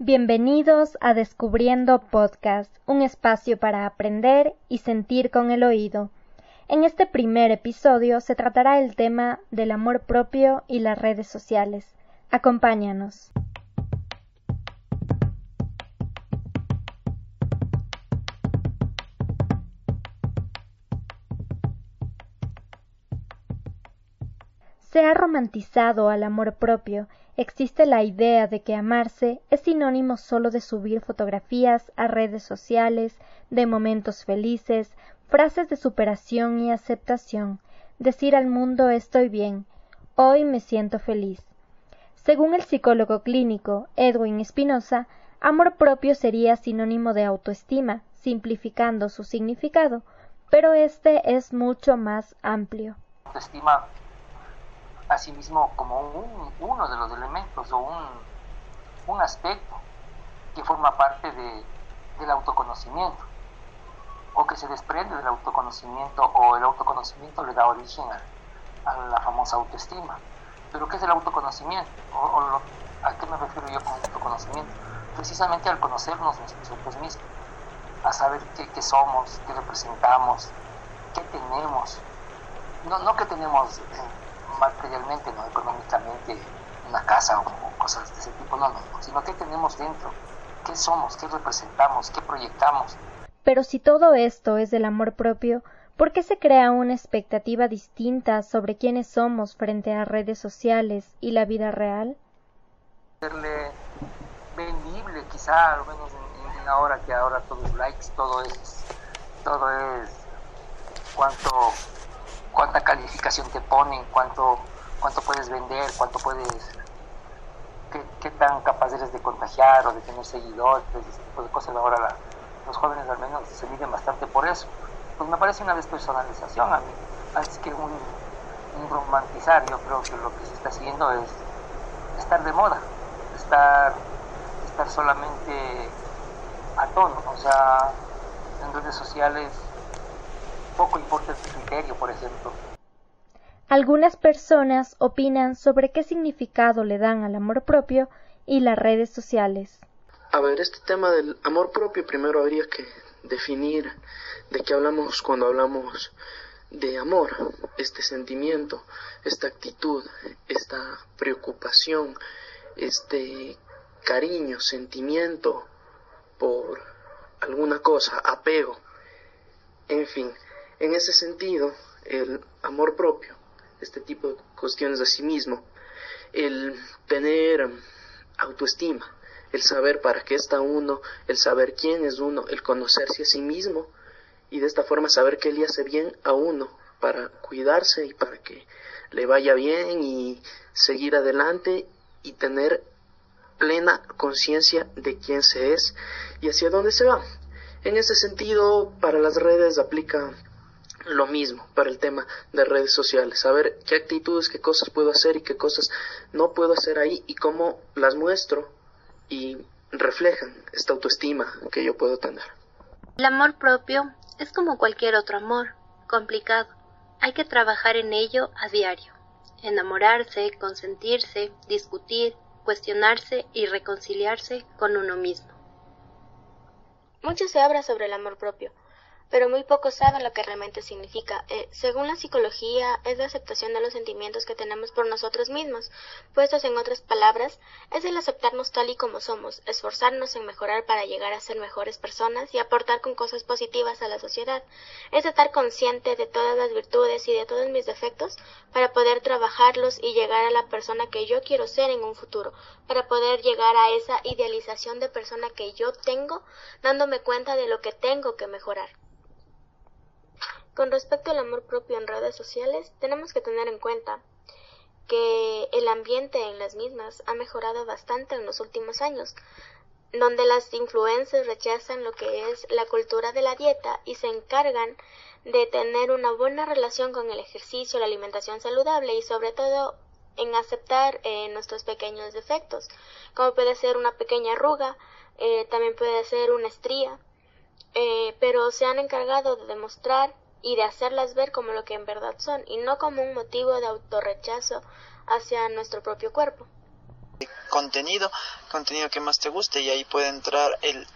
Bienvenidos a Descubriendo Podcast, un espacio para aprender y sentir con el oído. En este primer episodio se tratará el tema del amor propio y las redes sociales. Acompáñanos. Se ha romantizado al amor propio existe la idea de que amarse es sinónimo solo de subir fotografías a redes sociales, de momentos felices, frases de superación y aceptación, decir al mundo estoy bien, hoy me siento feliz. Según el psicólogo clínico Edwin Espinosa, amor propio sería sinónimo de autoestima, simplificando su significado, pero este es mucho más amplio. Autoestima asimismo como uno de los elementos o un, aspecto que forma parte del autoconocimiento o que se desprende del autoconocimiento o el autoconocimiento le da origen a, la famosa autoestima. Pero ¿qué es el autoconocimiento? O, ¿A qué me refiero yo con autoconocimiento? Precisamente al conocernos nosotros mismos, a saber qué, somos, qué representamos, qué tenemos. No, no que tenemos... Eh, materialmente, no económicamente, una casa o, cosas de ese tipo, no, no, sino qué tenemos dentro, qué somos, qué representamos, qué proyectamos. Pero si todo esto es del amor propio, ¿por qué se crea una expectativa distinta sobre quiénes somos frente a redes sociales y la vida real? Serle vendible, quizá, al menos en, una hora que ahora todos likes, todo es, todo es cuánto cuánta calificación te ponen, cuánto, cuánto puedes vender, cuánto puedes, qué, tan capaz eres de contagiar o de tener seguidores, ese tipo de cosas. Ahora los jóvenes al menos se miden bastante por eso. Pues me parece una despersonalización a mí, antes que un, romantizar. Yo creo que lo que se está haciendo es estar de moda, estar, estar solamente a tono, o sea, en redes sociales poco importa el criterio, por ejemplo. Algunas personas opinan sobre qué significado le dan al amor propio y las redes sociales. A ver, este tema del amor propio primero habría que definir de qué hablamos cuando hablamos de amor, este sentimiento, esta actitud, esta preocupación, este cariño, sentimiento por alguna cosa, apego, en fin, en ese sentido, el amor propio, este tipo de cuestiones de sí mismo, el tener autoestima, el saber para qué está uno, el saber quién es uno, el conocerse a sí mismo y de esta forma saber que le hace bien a uno para cuidarse y para que le vaya bien y seguir adelante y tener plena conciencia de quién se es y hacia dónde se va. En ese sentido, para las redes aplica lo mismo para el tema de redes sociales, saber qué actitudes, qué cosas puedo hacer y qué cosas no puedo hacer ahí y cómo las muestro y reflejan esta autoestima que yo puedo tener. El amor propio es como cualquier otro amor, complicado. Hay que trabajar en ello a diario. Enamorarse, consentirse, discutir, cuestionarse y reconciliarse con uno mismo. Mucho se habla sobre el amor propio, pero muy pocos saben lo que realmente significa. Eh, según la psicología, es la aceptación de los sentimientos que tenemos por nosotros mismos. Puestos en otras palabras, es el aceptarnos tal y como somos, esforzarnos en mejorar para llegar a ser mejores personas y aportar con cosas positivas a la sociedad. Es estar consciente de todas las virtudes y de todos mis defectos para poder trabajarlos y llegar a la persona que yo quiero ser en un futuro, para poder llegar a esa idealización de persona que yo tengo, dándome cuenta de lo que tengo que mejorar. Con respecto al amor propio en redes sociales, tenemos que tener en cuenta que el ambiente en las mismas ha mejorado bastante en los últimos años, donde las influencers rechazan lo que es la cultura de la dieta y se encargan de tener una buena relación con el ejercicio, la alimentación saludable y sobre todo en aceptar eh, nuestros pequeños defectos, como puede ser una pequeña arruga, eh, también puede ser una estría, eh, pero se han encargado de demostrar y de hacerlas ver como lo que en verdad son y no como un motivo de autorrechazo hacia nuestro propio cuerpo. contenido, contenido que más te guste y ahí puede entrar el,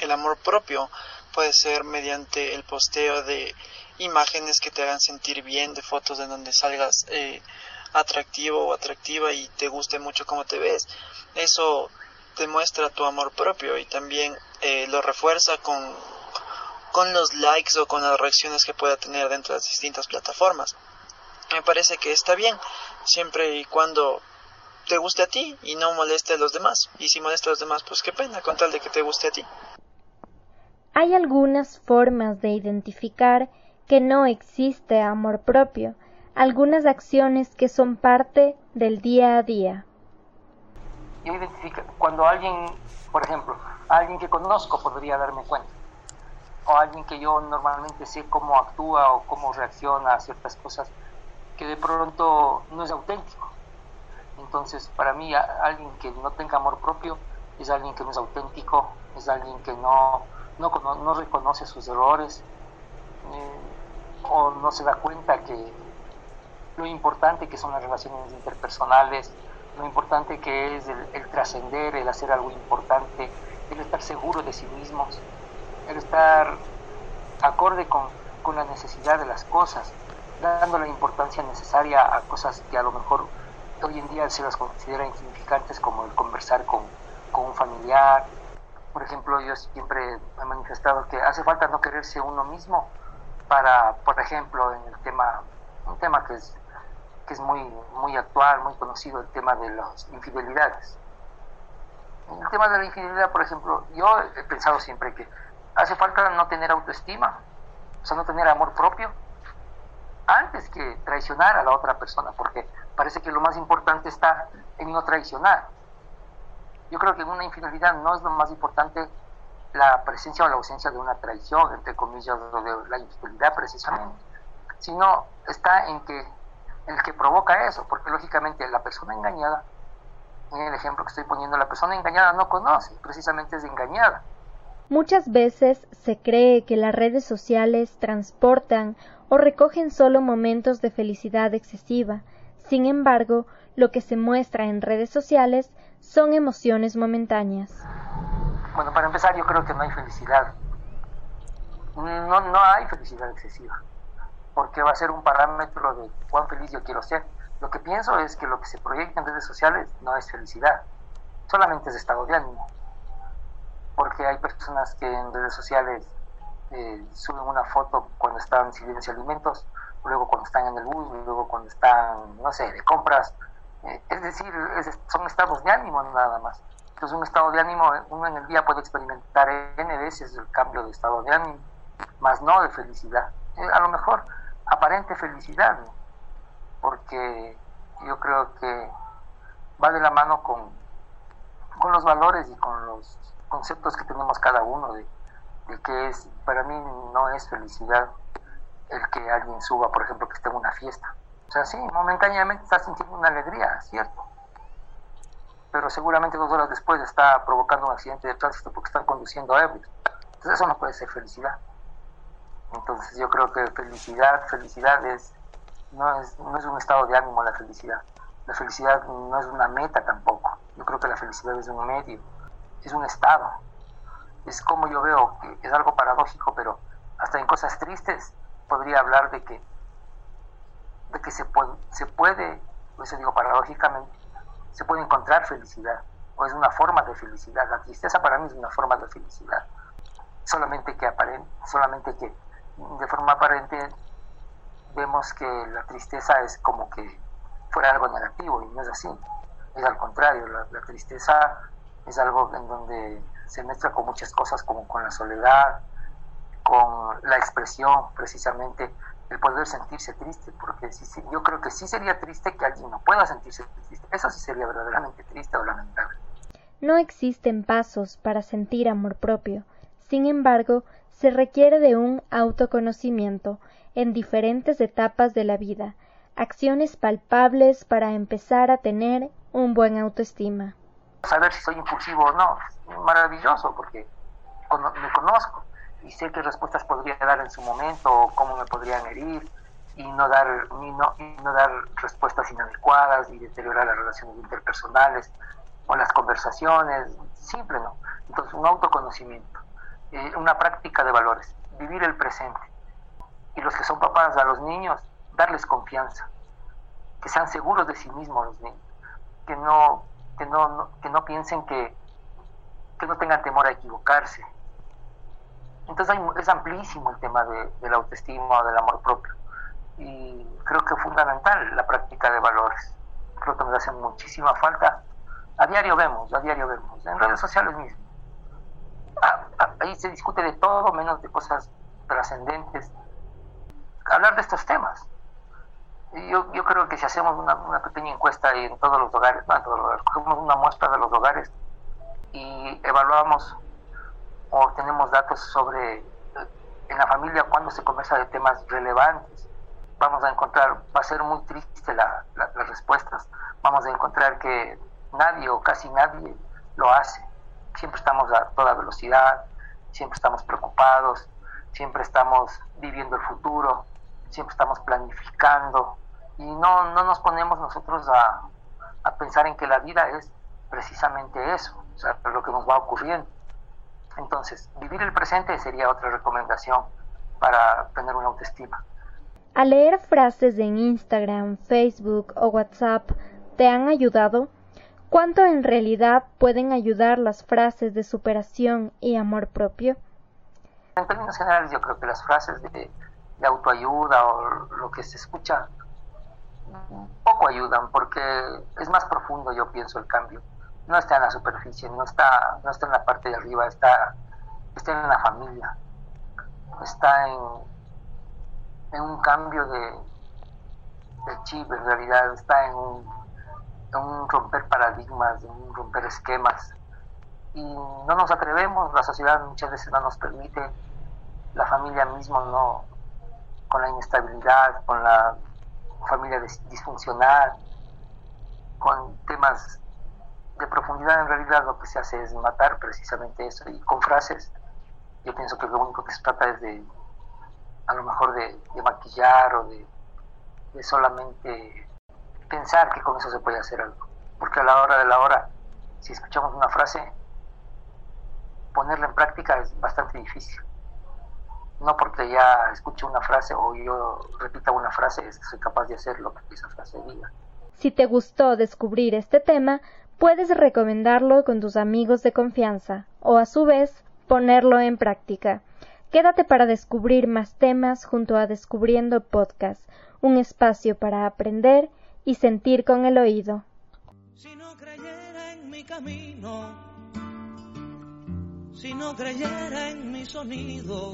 el amor propio, puede ser mediante el posteo de imágenes que te hagan sentir bien, de fotos en donde salgas eh, atractivo o atractiva y te guste mucho cómo te ves. Eso demuestra tu amor propio y también eh, lo refuerza con, con los likes o con las reacciones que pueda tener dentro de las distintas plataformas. Me parece que está bien, siempre y cuando te guste a ti y no moleste a los demás. Y si molesta a los demás, pues qué pena, con tal de que te guste a ti. Hay algunas formas de identificar que no existe amor propio, algunas acciones que son parte del día a día. Yo identifico, cuando alguien, por ejemplo, alguien que conozco podría darme cuenta, o alguien que yo normalmente sé cómo actúa o cómo reacciona a ciertas cosas, que de pronto no es auténtico. Entonces, para mí, alguien que no tenga amor propio es alguien que no es auténtico, es alguien que no, no, no reconoce sus errores, eh, o no se da cuenta que lo importante que son las relaciones interpersonales, lo importante que es el, trascender, el hacer algo importante, el estar seguro de sí mismos, el estar acorde con, con la necesidad de las cosas, dando la importancia necesaria a cosas que a lo mejor hoy en día se las considera insignificantes como el conversar con, con un familiar. Por ejemplo, yo siempre he manifestado que hace falta no quererse uno mismo para, por ejemplo, en el tema, un tema que es, que es muy, muy actual, muy conocido, el tema de las infidelidades. En el tema de la infidelidad, por ejemplo, yo he pensado siempre que hace falta no tener autoestima, o sea, no tener amor propio, antes que traicionar a la otra persona, porque parece que lo más importante está en no traicionar. Yo creo que en una infidelidad no es lo más importante la presencia o la ausencia de una traición, entre comillas, o de la infidelidad precisamente, sino está en que el que provoca eso, porque lógicamente la persona engañada, en el ejemplo que estoy poniendo, la persona engañada no conoce, precisamente es engañada. Muchas veces se cree que las redes sociales transportan o recogen solo momentos de felicidad excesiva. Sin embargo, lo que se muestra en redes sociales son emociones momentáneas. Bueno, para empezar, yo creo que no hay felicidad. No, no hay felicidad excesiva, porque va a ser un parámetro de cuán feliz yo quiero ser. Lo que pienso es que lo que se proyecta en redes sociales no es felicidad, solamente es estado de ánimo. Porque hay personas que en redes sociales eh, suben una foto cuando están sirviendo alimentos, luego cuando están en el bus, luego cuando están, no sé, de compras. Eh, es decir, son estados de ánimo nada más. Entonces un estado de ánimo, uno en el día puede experimentar N veces el cambio de estado de ánimo, más no de felicidad. Eh, a lo mejor aparente felicidad, porque yo creo que va de la mano con, con los valores y con los conceptos que tenemos cada uno de, de que es, para mí no es felicidad el que alguien suba, por ejemplo, que esté en una fiesta. O sea, sí, momentáneamente está sintiendo una alegría, cierto, pero seguramente dos horas después está provocando un accidente de tránsito porque están conduciendo ebrios. Entonces eso no puede ser felicidad. Entonces yo creo que felicidad, felicidad es no, es, no es un estado de ánimo la felicidad. La felicidad no es una meta tampoco. Yo creo que la felicidad es un medio, es un estado. Es como yo veo que es algo paradójico, pero hasta en cosas tristes podría hablar de que de que se puede, se puede, eso digo paradójicamente, se puede encontrar felicidad, o es una forma de felicidad. La tristeza para mí es una forma de felicidad. Solamente que, aparente, solamente que de forma aparente vemos que la tristeza es como que fuera algo negativo y no es así. Es al contrario, la tristeza es algo en donde se mezcla con muchas cosas como con la soledad, con la expresión precisamente el poder sentirse triste, porque sí, yo creo que sí sería triste que alguien no pueda sentirse triste. Eso sí sería verdaderamente triste o lamentable. No existen pasos para sentir amor propio. Sin embargo, se requiere de un autoconocimiento en diferentes etapas de la vida, acciones palpables para empezar a tener un buen autoestima. Saber si soy impulsivo o no, maravilloso, porque me conozco y sé qué respuestas podría dar en su momento o cómo me podrían herir y no dar y no, no dar respuestas inadecuadas y deteriorar las relaciones interpersonales o las conversaciones, simple, ¿no? Entonces, un autoconocimiento, eh, una práctica de valores, vivir el presente. Y los que son papás a los niños, darles confianza, que sean seguros de sí mismos los niños, que no, que no, que no piensen que, que no tengan temor a equivocarse. Entonces es amplísimo el tema de, la autoestima o del amor propio. Y creo que es fundamental la práctica de valores. Creo que nos hace muchísima falta. A diario vemos, a diario vemos, en redes sociales mismo. Ah, ah, ahí se discute de todo menos de cosas trascendentes. Hablar de estos temas. Yo, yo creo que si hacemos una, una pequeña encuesta en todos los hogares, no en todos los hogares, cogemos una muestra de los hogares y evaluamos o tenemos datos sobre eh, en la familia cuando se conversa de temas relevantes, vamos a encontrar, va a ser muy triste la, las respuestas, vamos a encontrar que nadie o casi nadie lo hace. Siempre estamos a toda velocidad, siempre estamos preocupados, siempre estamos viviendo el futuro, siempre estamos planificando y no, no nos ponemos nosotros a, a pensar en que la vida es precisamente eso, o sea, lo que nos va ocurriendo. Entonces, vivir el presente sería otra recomendación para tener una autoestima. ¿Al leer frases en Instagram, Facebook o WhatsApp te han ayudado? ¿Cuánto en realidad pueden ayudar las frases de superación y amor propio? En términos generales, yo creo que las frases de, de autoayuda o lo que se escucha poco ayudan porque es más profundo, yo pienso, el cambio. No está en la superficie, no está, no está en la parte de arriba, está, está en la familia, está en, en un cambio de, de chip, en realidad está en un, en un romper paradigmas, en un romper esquemas. Y no nos atrevemos, la sociedad muchas veces no nos permite, la familia mismo no, con la inestabilidad, con la familia disfuncional, con temas de profundidad, en realidad lo que se hace es matar precisamente eso. Y con frases, yo pienso que lo único que se trata es de, a lo mejor, de, maquillar o de solamente pensar que con eso se puede hacer algo. Porque a la hora de la hora, si escuchamos una frase, ponerla en práctica es bastante difícil no porque ya escuche una frase o yo repita una frase, soy capaz de hacer lo que esa frase diga. Si te gustó descubrir este tema, puedes recomendarlo con tus amigos de confianza o a su vez ponerlo en práctica. Quédate para descubrir más temas junto a Descubriendo Podcast, un espacio para aprender y sentir con el oído. Si no creyera en mi camino, si no creyera en mi sonido,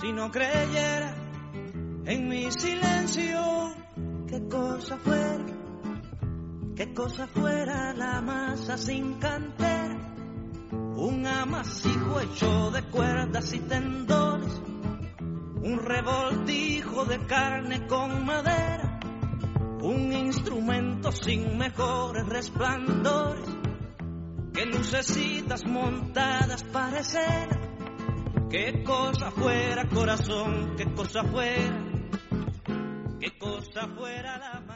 si no creyera en mi silencio, qué cosa fuera, qué cosa fuera la masa sin cantera, un amasijo hecho de cuerdas y tendones, un revoltijo de carne con madera, un instrumento sin mejores resplandores, que lucecitas montadas parecen Qué cosa fuera corazón, qué cosa fuera, qué cosa fuera la.